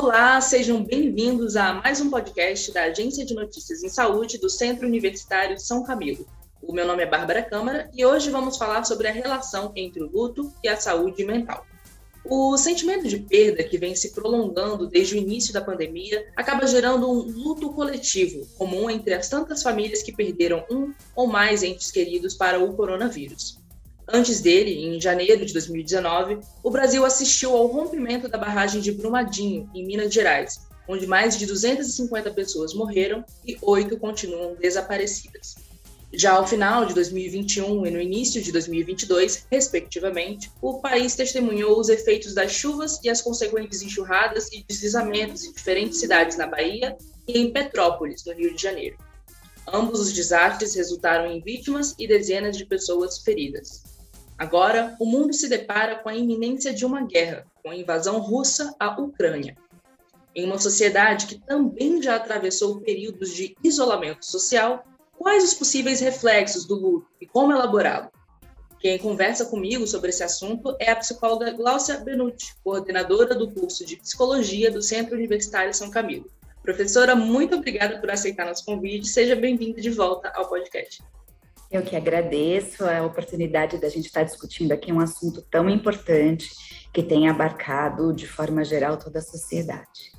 Olá, sejam bem-vindos a mais um podcast da Agência de Notícias em Saúde do Centro Universitário São Camilo. O meu nome é Bárbara Câmara e hoje vamos falar sobre a relação entre o luto e a saúde mental. O sentimento de perda que vem se prolongando desde o início da pandemia acaba gerando um luto coletivo, comum entre as tantas famílias que perderam um ou mais entes queridos para o coronavírus. Antes dele, em janeiro de 2019, o Brasil assistiu ao rompimento da barragem de Brumadinho, em Minas Gerais, onde mais de 250 pessoas morreram e oito continuam desaparecidas. Já ao final de 2021 e no início de 2022, respectivamente, o país testemunhou os efeitos das chuvas e as consequentes enxurradas e deslizamentos em diferentes cidades na Bahia e em Petrópolis, no Rio de Janeiro. Ambos os desastres resultaram em vítimas e dezenas de pessoas feridas. Agora, o mundo se depara com a iminência de uma guerra, com a invasão russa à Ucrânia. Em uma sociedade que também já atravessou períodos de isolamento social, quais os possíveis reflexos do luto e como elaborá-lo? Quem conversa comigo sobre esse assunto é a psicóloga Glaucia Benucci, coordenadora do curso de Psicologia do Centro Universitário São Camilo. Professora, muito obrigada por aceitar nosso convite. Seja bem-vinda de volta ao podcast. Eu que agradeço a oportunidade da gente estar discutindo aqui um assunto tão importante que tem abarcado de forma geral toda a sociedade.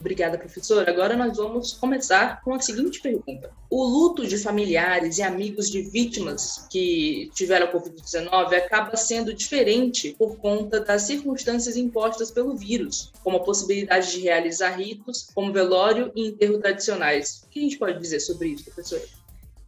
Obrigada, professora. Agora nós vamos começar com a seguinte pergunta: O luto de familiares e amigos de vítimas que tiveram a Covid-19 acaba sendo diferente por conta das circunstâncias impostas pelo vírus, como a possibilidade de realizar ritos como velório e enterro tradicionais. O que a gente pode dizer sobre isso, professora?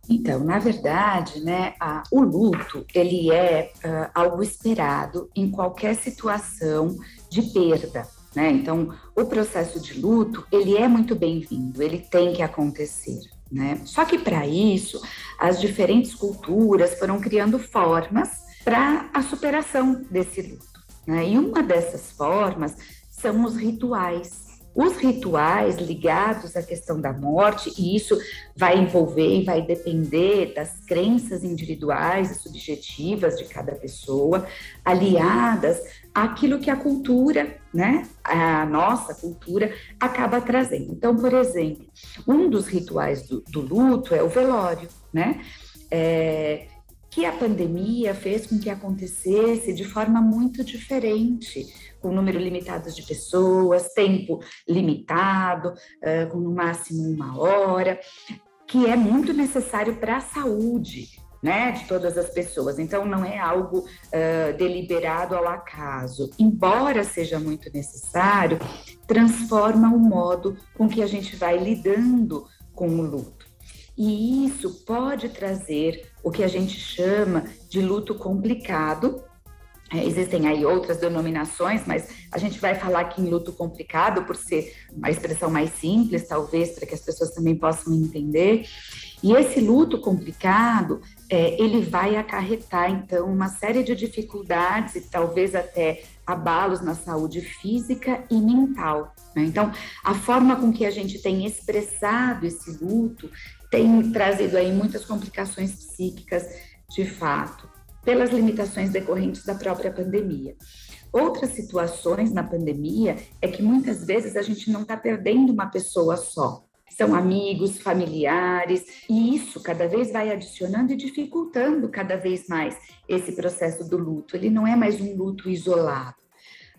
Então, na verdade, né, a, o luto ele é uh, algo esperado em qualquer situação de perda. Né? Então, o processo de luto ele é muito bem-vindo, ele tem que acontecer. Né? Só que para isso, as diferentes culturas foram criando formas para a superação desse luto. Né? E uma dessas formas são os rituais. Os rituais ligados à questão da morte, e isso vai envolver e vai depender das crenças individuais e subjetivas de cada pessoa, aliadas àquilo que a cultura, né, a nossa cultura, acaba trazendo. Então, por exemplo, um dos rituais do, do luto é o velório, né? É, que a pandemia fez com que acontecesse de forma muito diferente, com número limitado de pessoas, tempo limitado, com no máximo uma hora, que é muito necessário para a saúde, né, de todas as pessoas. Então, não é algo uh, deliberado ao acaso. Embora seja muito necessário, transforma o modo com que a gente vai lidando com o luto. E isso pode trazer o que a gente chama de luto complicado. É, existem aí outras denominações, mas a gente vai falar aqui em luto complicado por ser uma expressão mais simples, talvez, para que as pessoas também possam entender. E esse luto complicado, é, ele vai acarretar, então, uma série de dificuldades e talvez até abalos na saúde física e mental. Né? Então, a forma com que a gente tem expressado esse luto tem trazido aí muitas complicações psíquicas, de fato, pelas limitações decorrentes da própria pandemia. Outras situações na pandemia é que muitas vezes a gente não está perdendo uma pessoa só. São amigos, familiares, e isso cada vez vai adicionando e dificultando cada vez mais esse processo do luto. Ele não é mais um luto isolado.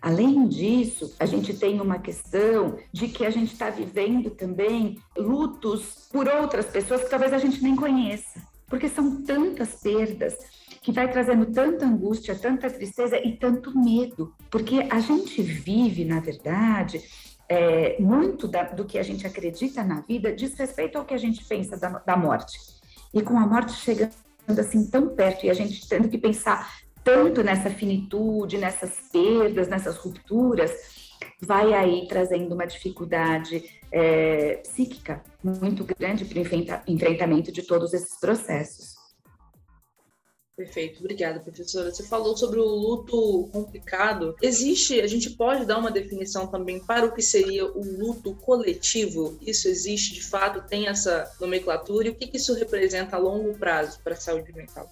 Além disso, a gente tem uma questão de que a gente está vivendo também lutos por outras pessoas que talvez a gente nem conheça, porque são tantas perdas que vai trazendo tanta angústia, tanta tristeza e tanto medo, porque a gente vive, na verdade, é, muito da, do que a gente acredita na vida diz respeito ao que a gente pensa da, da morte. E com a morte chegando assim tão perto e a gente tendo que pensar tanto nessa finitude, nessas perdas, nessas rupturas, vai aí trazendo uma dificuldade é, psíquica muito grande para o enfrentamento de todos esses processos. Perfeito, obrigada, professora. Você falou sobre o luto complicado. Existe, a gente pode dar uma definição também para o que seria o luto coletivo? Isso existe de fato, tem essa nomenclatura e o que isso representa a longo prazo para a saúde mental?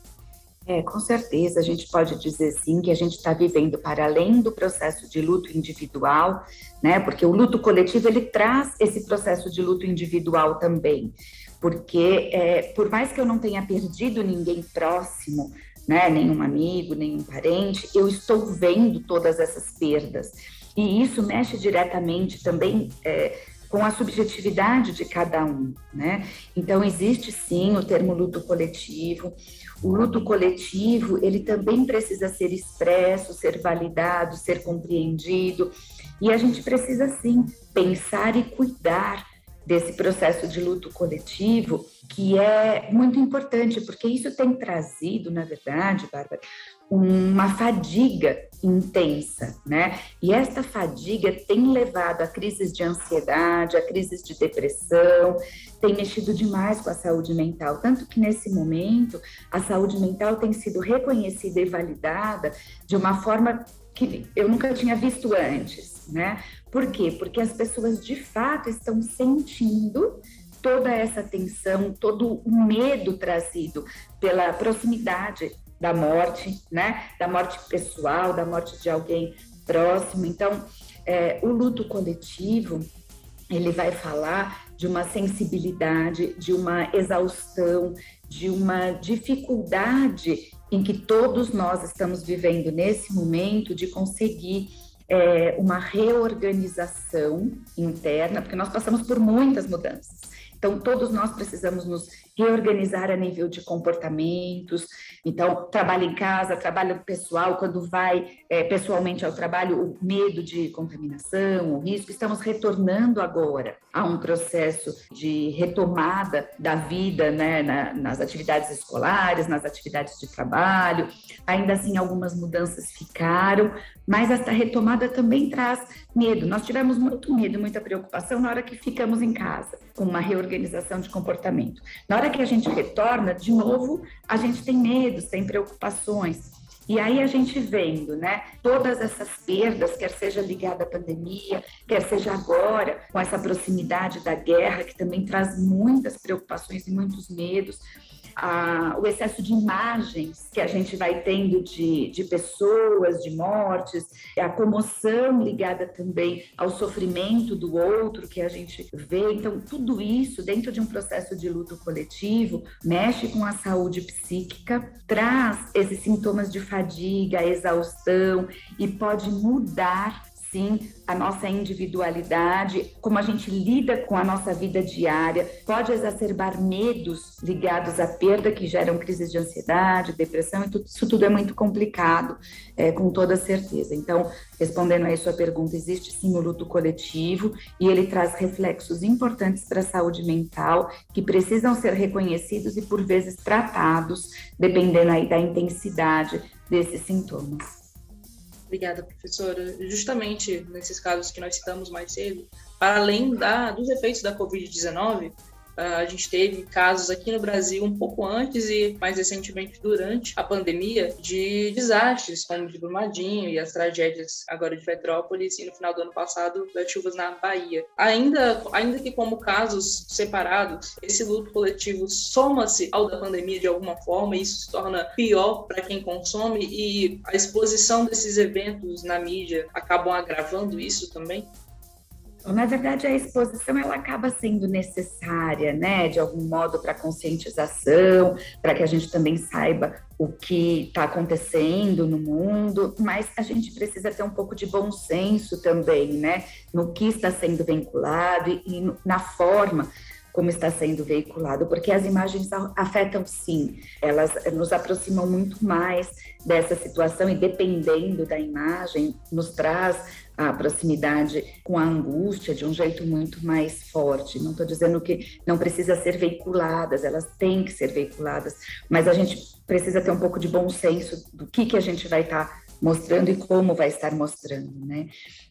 É, com certeza, a gente pode dizer sim que a gente está vivendo para além do processo de luto individual, né? Porque o luto coletivo ele traz esse processo de luto individual também, porque é, por mais que eu não tenha perdido ninguém próximo, né? Nenhum amigo, nenhum parente, eu estou vendo todas essas perdas e isso mexe diretamente também é, com a subjetividade de cada um, né? Então existe sim o termo luto coletivo. O luto coletivo, ele também precisa ser expresso, ser validado, ser compreendido, e a gente precisa sim pensar e cuidar desse processo de luto coletivo, que é muito importante, porque isso tem trazido, na verdade, Bárbara, uma fadiga intensa, né? E esta fadiga tem levado a crises de ansiedade, a crises de depressão, tem mexido demais com a saúde mental, tanto que nesse momento a saúde mental tem sido reconhecida e validada de uma forma que eu nunca tinha visto antes, né? Por quê? Porque as pessoas de fato estão sentindo toda essa tensão, todo o medo trazido pela proximidade da morte, né? Da morte pessoal, da morte de alguém próximo. Então, é, o luto coletivo ele vai falar de uma sensibilidade, de uma exaustão, de uma dificuldade em que todos nós estamos vivendo nesse momento de conseguir é, uma reorganização interna, porque nós passamos por muitas mudanças. Então, todos nós precisamos nos reorganizar a nível de comportamentos. Então, trabalho em casa, trabalho pessoal, quando vai é, pessoalmente ao trabalho, o medo de contaminação, o risco. Estamos retornando agora a um processo de retomada da vida né, na, nas atividades escolares, nas atividades de trabalho. Ainda assim, algumas mudanças ficaram, mas esta retomada também traz medo. Nós tivemos muito medo, muita preocupação na hora que ficamos em casa, com uma reorganização de comportamento. Na hora que a gente retorna, de novo, a gente tem medos, tem preocupações. E aí a gente vendo, né, todas essas perdas, quer seja ligada à pandemia, quer seja agora, com essa proximidade da guerra, que também traz muitas preocupações e muitos medos, a, o excesso de imagens que a gente vai tendo de, de pessoas, de mortes, a comoção ligada também ao sofrimento do outro que a gente vê. Então, tudo isso dentro de um processo de luto coletivo mexe com a saúde psíquica, traz esses sintomas de fadiga, exaustão e pode mudar sim a nossa individualidade, como a gente lida com a nossa vida diária, pode exacerbar medos ligados à perda que geram crises de ansiedade, depressão, e isso tudo é muito complicado, é, com toda certeza. Então, respondendo aí sua pergunta, existe sim o luto coletivo e ele traz reflexos importantes para a saúde mental que precisam ser reconhecidos e por vezes tratados, dependendo aí da intensidade desses sintomas. Obrigada, professora. Justamente nesses casos que nós citamos mais cedo, para além da, dos efeitos da Covid-19, ah, a gente teve casos aqui no Brasil um pouco antes e mais recentemente durante a pandemia de desastres, como de Brumadinho e as tragédias agora de Petrópolis e no final do ano passado das chuvas na Bahia. Ainda, ainda que como casos separados, esse luto coletivo soma-se ao da pandemia de alguma forma e isso se torna pior para quem consome e a exposição desses eventos na mídia acabam agravando isso também? Na verdade, a exposição ela acaba sendo necessária, né, de algum modo para conscientização, para que a gente também saiba o que está acontecendo no mundo, mas a gente precisa ter um pouco de bom senso também, né, no que está sendo vinculado e, e na forma como está sendo veiculado, porque as imagens afetam sim, elas nos aproximam muito mais dessa situação e dependendo da imagem, nos traz a proximidade com a angústia de um jeito muito mais forte. Não estou dizendo que não precisa ser veiculadas, elas têm que ser veiculadas, mas a gente precisa ter um pouco de bom senso do que, que a gente vai estar tá mostrando e como vai estar mostrando, né?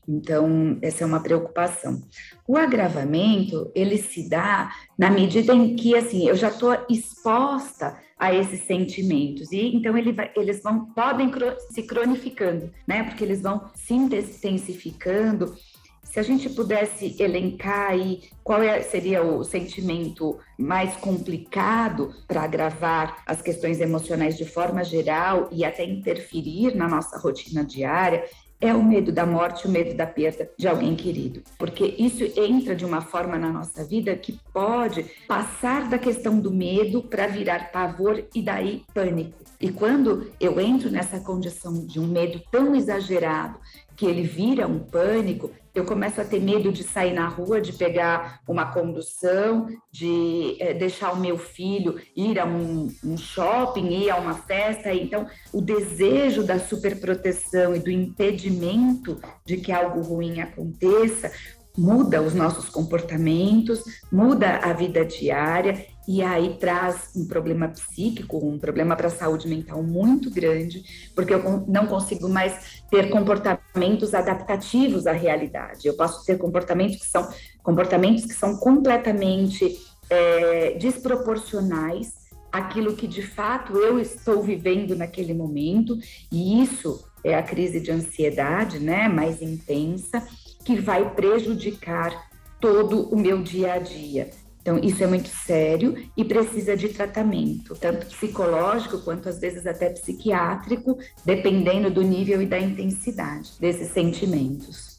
Então, essa é uma preocupação. O agravamento, ele se dá na medida em que, assim, eu já estou exposta a esses sentimentos. E então ele vai, eles vão podem se cronificando, né? Porque eles vão se intensificando se a gente pudesse elencar aí qual é, seria o sentimento mais complicado para agravar as questões emocionais de forma geral e até interferir na nossa rotina diária, é o medo da morte, o medo da perda de alguém querido. Porque isso entra de uma forma na nossa vida que pode passar da questão do medo para virar pavor e daí pânico. E quando eu entro nessa condição de um medo tão exagerado que ele vira um pânico, eu começo a ter medo de sair na rua, de pegar uma condução, de é, deixar o meu filho ir a um, um, shopping, ir a uma festa. Então, o desejo da superproteção e do impedimento de que algo ruim aconteça muda os nossos comportamentos, muda a vida diária e aí traz um problema psíquico, um problema para a saúde mental muito grande, porque eu não consigo mais ter comportamentos adaptativos à realidade. Eu posso ter comportamentos que são comportamentos que são completamente é, desproporcionais àquilo que de fato eu estou vivendo naquele momento, e isso é a crise de ansiedade, né, mais intensa, que vai prejudicar todo o meu dia a dia. Então, isso é muito sério e precisa de tratamento, tanto psicológico quanto às vezes até psiquiátrico, dependendo do nível e da intensidade desses sentimentos.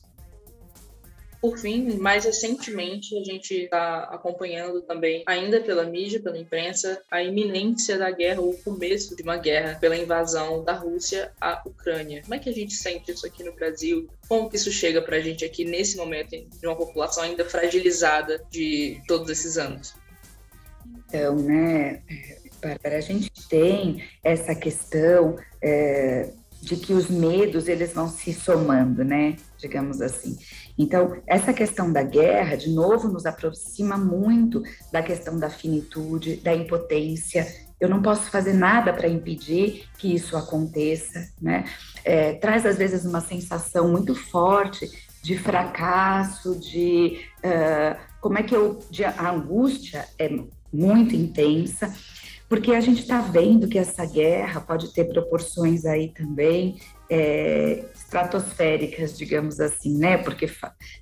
Por fim, mais recentemente, a gente está acompanhando também, ainda pela mídia, pela imprensa, a iminência da guerra, ou o começo de uma guerra pela invasão da Rússia à Ucrânia. Como é que a gente sente isso aqui no Brasil? Como que isso chega para a gente aqui nesse momento de uma população ainda fragilizada de todos esses anos? Então, né, Bárbara, a gente tem essa questão é, de que os medos eles vão se somando, né? Digamos assim. Então, essa questão da guerra, de novo, nos aproxima muito da questão da finitude, da impotência. Eu não posso fazer nada para impedir que isso aconteça, né? É, traz às vezes uma sensação muito forte de fracasso, de uh, como é que eu, de, a angústia é muito intensa porque a gente está vendo que essa guerra pode ter proporções aí também é, estratosféricas, digamos assim, né? Porque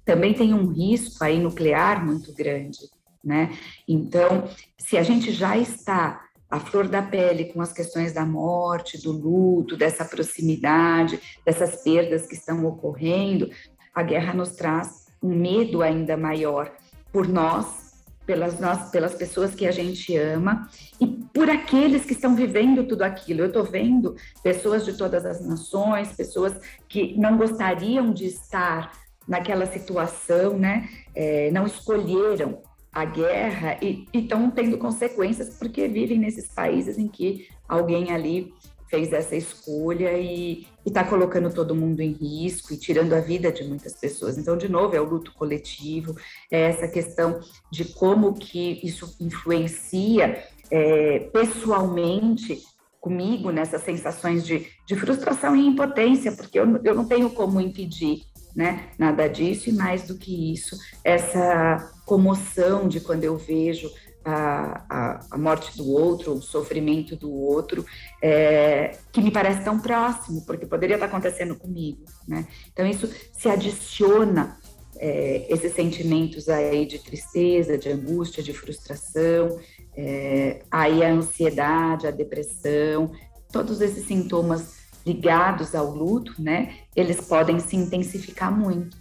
também tem um risco aí nuclear muito grande, né? Então, se a gente já está à flor da pele com as questões da morte, do luto, dessa proximidade, dessas perdas que estão ocorrendo, a guerra nos traz um medo ainda maior por nós pelas, nós, pelas pessoas que a gente ama e por aqueles que estão vivendo tudo aquilo. Eu estou vendo pessoas de todas as nações, pessoas que não gostariam de estar naquela situação, né? É, não escolheram a guerra e estão tendo consequências porque vivem nesses países em que alguém ali fez essa escolha e está colocando todo mundo em risco e tirando a vida de muitas pessoas. Então, de novo, é o luto coletivo, é essa questão de como que isso influencia é, pessoalmente comigo nessas sensações de, de frustração e impotência, porque eu, eu não tenho como impedir né, nada disso, e mais do que isso, essa comoção de quando eu vejo a, a, a, morte do outro, o sofrimento do outro, é, que me parece tão próximo, porque poderia estar acontecendo comigo, né? Então isso se adiciona é, esses sentimentos aí de tristeza, de angústia, de frustração, é, aí a ansiedade, a depressão, todos esses sintomas ligados ao luto, né? Eles podem se intensificar muito.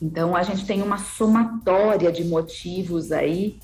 Então a gente tem uma somatória de motivos aí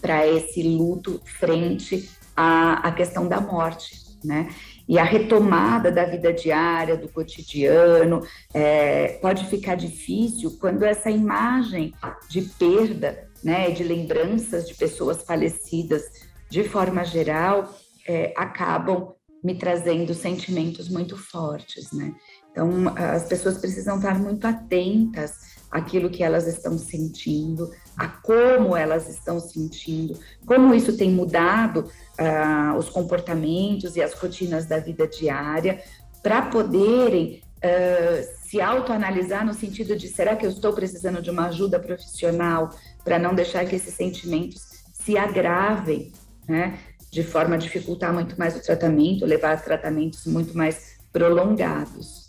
para esse luto frente à, à questão da morte, né? E a retomada da vida diária, do cotidiano, é, pode ficar difícil quando essa imagem de perda, né, de lembranças de pessoas falecidas, de forma geral, é, acabam me trazendo sentimentos muito fortes, né? Então, as pessoas precisam estar muito atentas aquilo que elas estão sentindo, a como elas estão sentindo, como isso tem mudado uh, os comportamentos e as rotinas da vida diária, para poderem uh, se autoanalisar no sentido de será que eu estou precisando de uma ajuda profissional para não deixar que esses sentimentos se agravem, né? De forma a dificultar muito mais o tratamento, levar a tratamentos muito mais prolongados.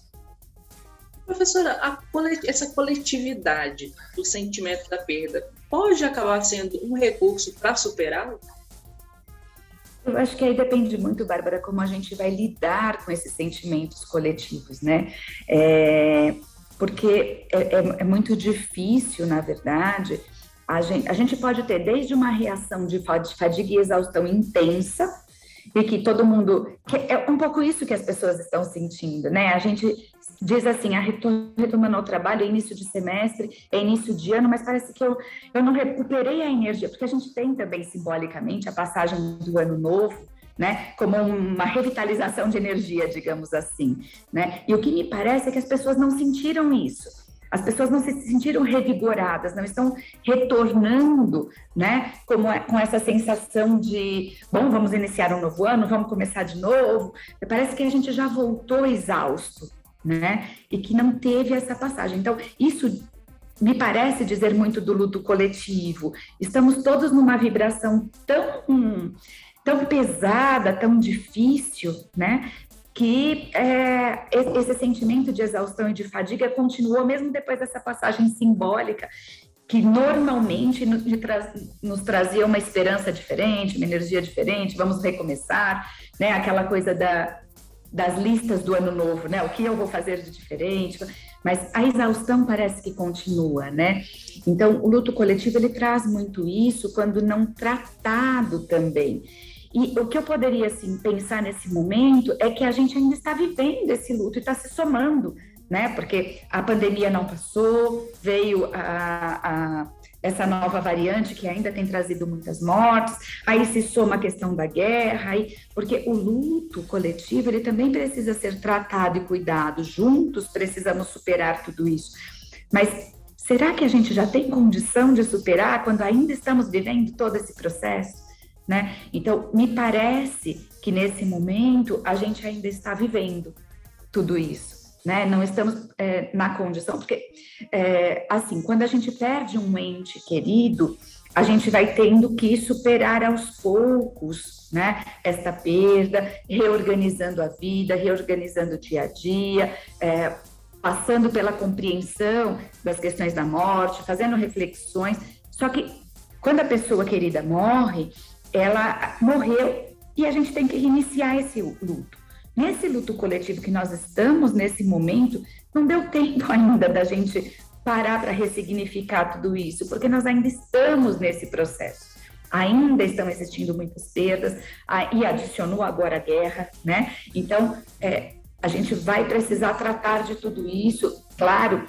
Professora, a, essa coletividade do sentimento da perda pode acabar sendo um recurso para superá-lo? Eu acho que aí depende muito, Bárbara, como a gente vai lidar com esses sentimentos coletivos, né? É, porque é, é, é, muito difícil, na verdade, a gente, a gente pode ter desde uma reação de fadiga e exaustão intensa, e que todo mundo. É um pouco isso que as pessoas estão sentindo, né? A gente diz assim, a retomando o trabalho, é início de semestre, é início de ano, mas parece que eu, eu não recuperei a energia, porque a gente tem também simbolicamente a passagem do ano novo, né, como uma revitalização de energia, digamos assim, né? E o que me parece é que as pessoas não sentiram isso. As pessoas não se sentiram revigoradas, não estão retornando, né, como, é, com essa sensação de, bom, vamos iniciar um novo ano, vamos começar de novo. Parece que a gente já voltou exausto, né? E que não teve essa passagem. Então, isso me parece dizer muito do luto coletivo. Estamos todos numa vibração tão, tão pesada, tão difícil, né? Que é, esse sentimento de exaustão e de fadiga continuou mesmo depois dessa passagem simbólica que normalmente nos trazia uma esperança diferente, uma energia diferente, vamos recomeçar, né? Aquela coisa da, das listas do ano novo, né? O que eu vou fazer de diferente? Mas a exaustão parece que continua, né? Então, o luto coletivo ele traz muito isso quando não tratado também. E o que eu poderia assim pensar nesse momento é que a gente ainda está vivendo esse luto e está se somando, né? Porque a pandemia não passou, veio a, a essa nova variante que ainda tem trazido muitas mortes, aí se soma a questão da guerra, aí, porque o luto coletivo ele também precisa ser tratado e cuidado, juntos precisamos superar tudo isso. Mas será que a gente já tem condição de superar quando ainda estamos vivendo todo esse processo? Né? Então, me parece que nesse momento a gente ainda está vivendo tudo isso né? Não estamos é, na condição, porque, é, assim, quando a gente perde um ente querido, a gente vai tendo que superar aos poucos, né? Esta perda, reorganizando a vida, reorganizando o dia a dia, é, passando pela compreensão das questões da morte, fazendo reflexões. Só que quando a pessoa querida morre, ela morreu e a gente tem que reiniciar esse luto. Nesse luto coletivo que nós estamos nesse momento, não deu tempo ainda da gente parar para ressignificar tudo isso, porque nós ainda estamos nesse processo. Ainda estão existindo muitas perdas, e adicionou agora a guerra, né? Então, é, a gente vai precisar tratar de tudo isso. Claro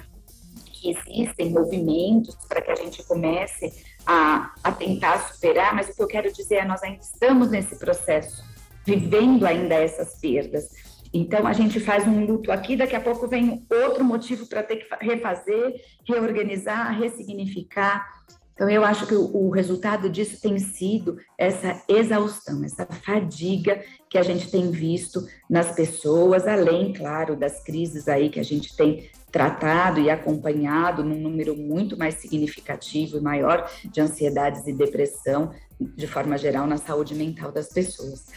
que existem movimentos para que a gente comece a, a tentar superar, mas o que eu quero dizer é nós ainda estamos nesse processo vivendo ainda essas perdas. Então, a gente faz um luto aqui, daqui a pouco vem outro motivo para ter que refazer, reorganizar, ressignificar. Então, eu acho que o, o, resultado disso tem sido essa exaustão, essa fadiga que a gente tem visto nas pessoas, além, claro, das crises aí que a gente tem tratado e acompanhado num número muito mais significativo e maior de ansiedades e depressão, de forma geral, na saúde mental das pessoas.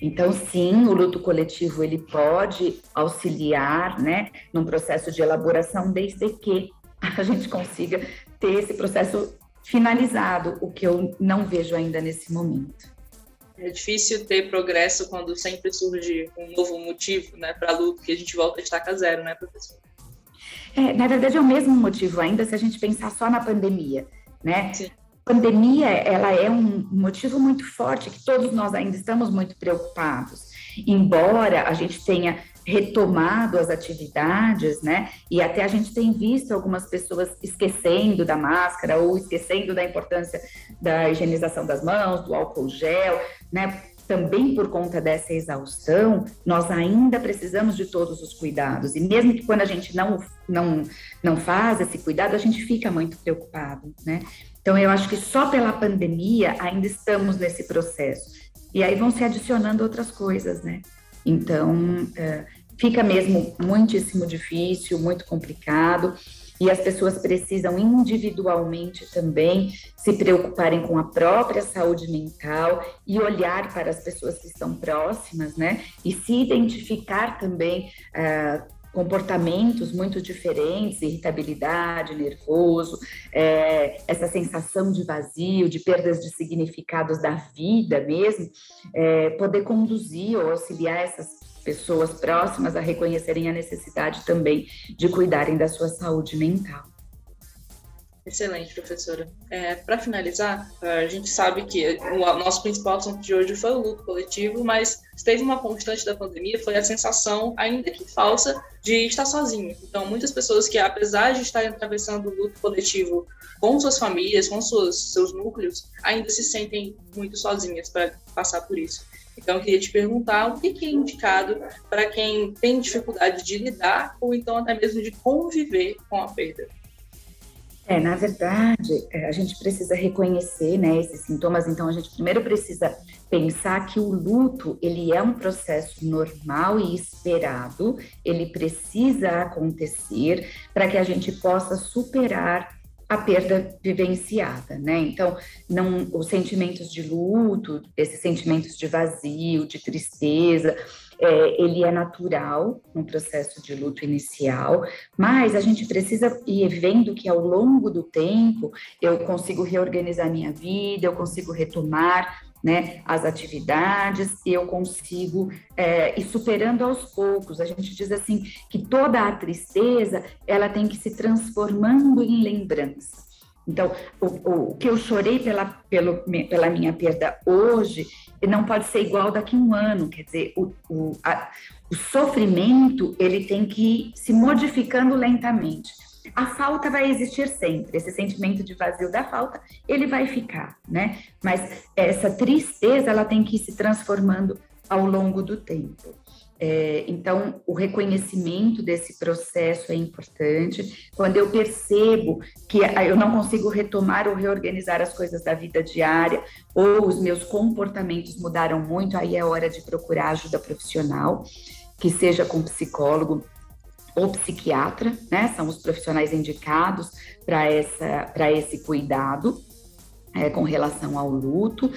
Então, sim, o luto coletivo ele pode auxiliar, né, num processo de elaboração, desde que a gente consiga ter esse processo finalizado, o que eu não vejo ainda nesse momento. É difícil ter progresso quando sempre surge um novo motivo, né, para luto, que a gente volta a estaca zero, né, professor? É, na verdade, é o mesmo motivo ainda se a gente pensar só na pandemia, né? Sim pandemia ela é um motivo muito forte que todos nós ainda estamos muito preocupados. Embora a gente tenha retomado as atividades, né? E até a gente tem visto algumas pessoas esquecendo da máscara ou esquecendo da importância da higienização das mãos, do álcool gel, né? Também por conta dessa exaustão, nós ainda precisamos de todos os cuidados. E mesmo que quando a gente não, não, não faz esse cuidado, a gente fica muito preocupado, né? Então, eu acho que só pela pandemia ainda estamos nesse processo. E aí vão se adicionando outras coisas, né? Então, é, fica mesmo muitíssimo difícil, muito complicado. E as pessoas precisam individualmente também se preocuparem com a própria saúde mental e olhar para as pessoas que estão próximas, né? E se identificar também uh, comportamentos muito diferentes, irritabilidade, nervoso, é, essa sensação de vazio, de perdas de significados da vida mesmo, é, poder conduzir ou auxiliar essas pessoas próximas a reconhecerem a necessidade também de cuidarem da sua saúde mental. Excelente, professora. É, Para finalizar, a gente sabe que o nosso principal assunto de hoje foi o luto coletivo, mas teve uma constante da pandemia foi a sensação, ainda que falsa, de estar sozinho. Então, muitas pessoas que, apesar de estarem atravessando o luto coletivo com suas famílias, com suas, seus núcleos, ainda se sentem muito sozinhas para passar por isso. Então, eu queria te perguntar o que é indicado para quem tem dificuldade de lidar ou então até mesmo de conviver com a perda. É, na verdade, é, a gente precisa reconhecer, né, esses sintomas. Então, a gente primeiro precisa pensar que o luto ele é um processo normal e esperado. Ele precisa acontecer para que a gente possa superar a perda vivenciada, né? Então, não os sentimentos de luto, esses sentimentos de vazio, de tristeza, é, ele é natural no processo de luto inicial, mas a gente precisa ir vendo que ao longo do tempo eu consigo reorganizar minha vida, eu consigo retomar né, as atividades eu consigo é, ir superando aos poucos. A gente diz assim que toda a tristeza ela tem que se transformando em lembrança. Então, o, o, que eu chorei pela, pelo, pela minha perda hoje não pode ser igual daqui a um ano. Quer dizer, o, o, a, o sofrimento ele tem que ir se modificando lentamente. A falta vai existir sempre, esse sentimento de vazio da falta, ele vai ficar, né? Mas essa tristeza, ela tem que ir se transformando ao longo do tempo. É, então, o reconhecimento desse processo é importante. Quando eu percebo que eu não consigo retomar ou reorganizar as coisas da vida diária, ou os meus comportamentos mudaram muito, aí é hora de procurar ajuda profissional, que seja com psicólogo ou psiquiatra, né? São os profissionais indicados para esse cuidado é, com relação ao luto.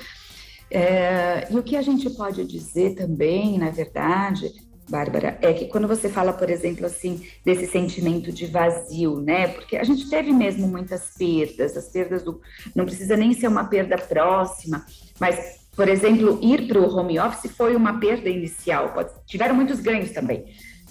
É, e o que a gente pode dizer também, na verdade, Bárbara, é que quando você fala, por exemplo, assim, desse sentimento de vazio, né? Porque a gente teve mesmo muitas perdas, as perdas do. Não precisa nem ser uma perda próxima, mas, por exemplo, ir para o home office foi uma perda inicial, pode... tiveram muitos ganhos também,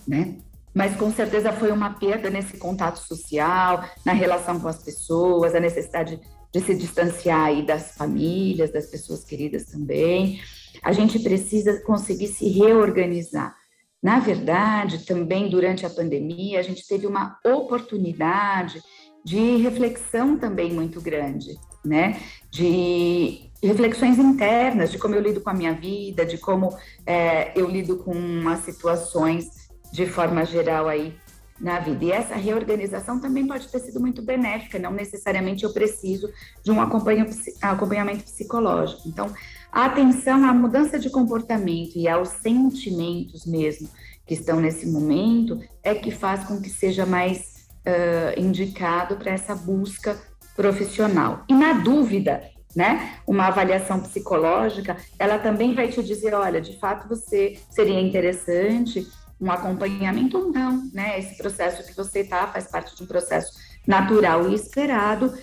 né? Mas com certeza foi uma perda nesse contato social, na relação com as pessoas, a necessidade de se distanciar aí das famílias, das pessoas queridas também. A gente precisa conseguir se reorganizar. Na verdade, também durante a pandemia, a gente teve uma oportunidade de reflexão também muito grande, né? De reflexões internas, de como eu lido com a minha vida, de como é, eu lido com as situações de forma geral aí na vida. E essa reorganização também pode ter sido muito benéfica, não necessariamente eu preciso de um acompanhamento psicológico. Então, a atenção à mudança de comportamento e aos sentimentos mesmo que estão nesse momento é que faz com que seja mais uh, indicado para essa busca profissional. E na dúvida, né, uma avaliação psicológica, ela também vai te dizer, olha, de fato você seria interessante um acompanhamento não, né? Esse processo que você está faz parte de um processo natural e esperado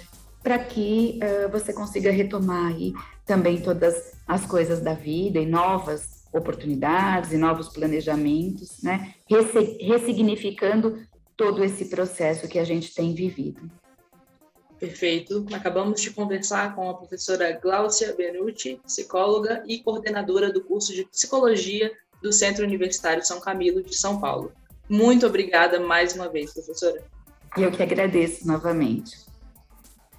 para que uh, você consiga retomar aí também todas as coisas da vida e novas oportunidades e novos planejamentos, né? Ressignificando todo esse processo que a gente tem vivido. Perfeito. Acabamos de conversar com a professora Glaucia Benucci, psicóloga e coordenadora do curso de Psicologia do Centro Universitário São Camilo de São Paulo. Muito obrigada mais uma vez, professora. Eu que agradeço novamente.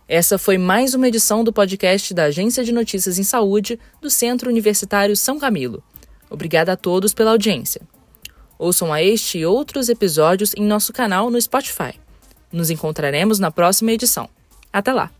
Essa foi mais uma edição do podcast da Agência de Notícias em Saúde do Centro Universitário São Camilo. Obrigada a todos pela audiência. Ouçam a este e outros episódios em nosso canal no Spotify. Nos encontraremos na próxima edição. Até lá!